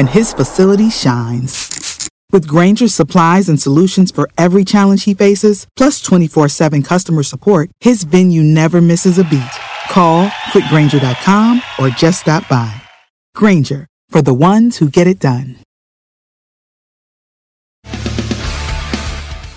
and his facility shines. With Granger's supplies and solutions for every challenge he faces, plus 24 7 customer support, his venue never misses a beat. Call quickgranger.com or just stop by. Granger, for the ones who get it done.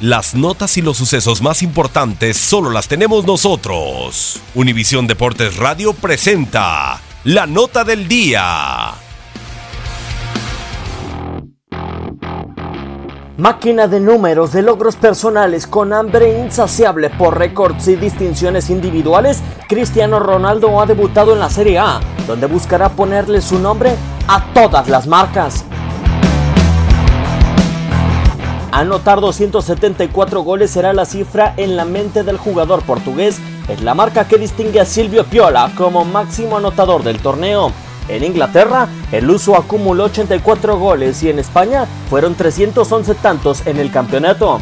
Las notas y los sucesos más importantes solo las tenemos nosotros. Univisión Deportes Radio presenta la nota del día. Máquina de números, de logros personales, con hambre insaciable por récords y distinciones individuales, Cristiano Ronaldo ha debutado en la Serie A, donde buscará ponerle su nombre a todas las marcas. Anotar 274 goles será la cifra en la mente del jugador portugués. Es la marca que distingue a Silvio Piola como máximo anotador del torneo. En Inglaterra, el uso acumuló 84 goles y en España fueron 311 tantos en el campeonato.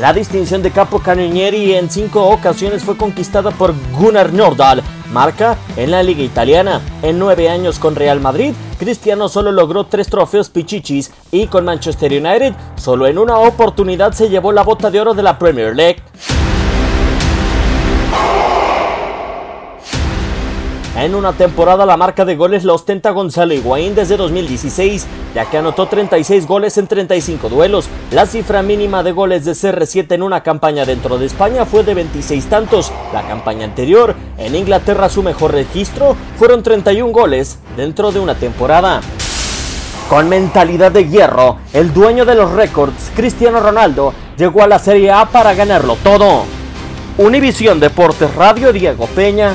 La distinción de capo canonieri en cinco ocasiones fue conquistada por Gunnar Nordahl, marca en la liga italiana. En nueve años con Real Madrid, Cristiano solo logró tres trofeos pichichis y con Manchester United solo en una oportunidad se llevó la bota de oro de la Premier League. En una temporada la marca de goles la ostenta Gonzalo Higuaín desde 2016, ya que anotó 36 goles en 35 duelos. La cifra mínima de goles de CR7 en una campaña dentro de España fue de 26 tantos. La campaña anterior, en Inglaterra su mejor registro, fueron 31 goles dentro de una temporada. Con mentalidad de hierro, el dueño de los récords, Cristiano Ronaldo, llegó a la Serie A para ganarlo todo. Univisión Deportes Radio Diego Peña.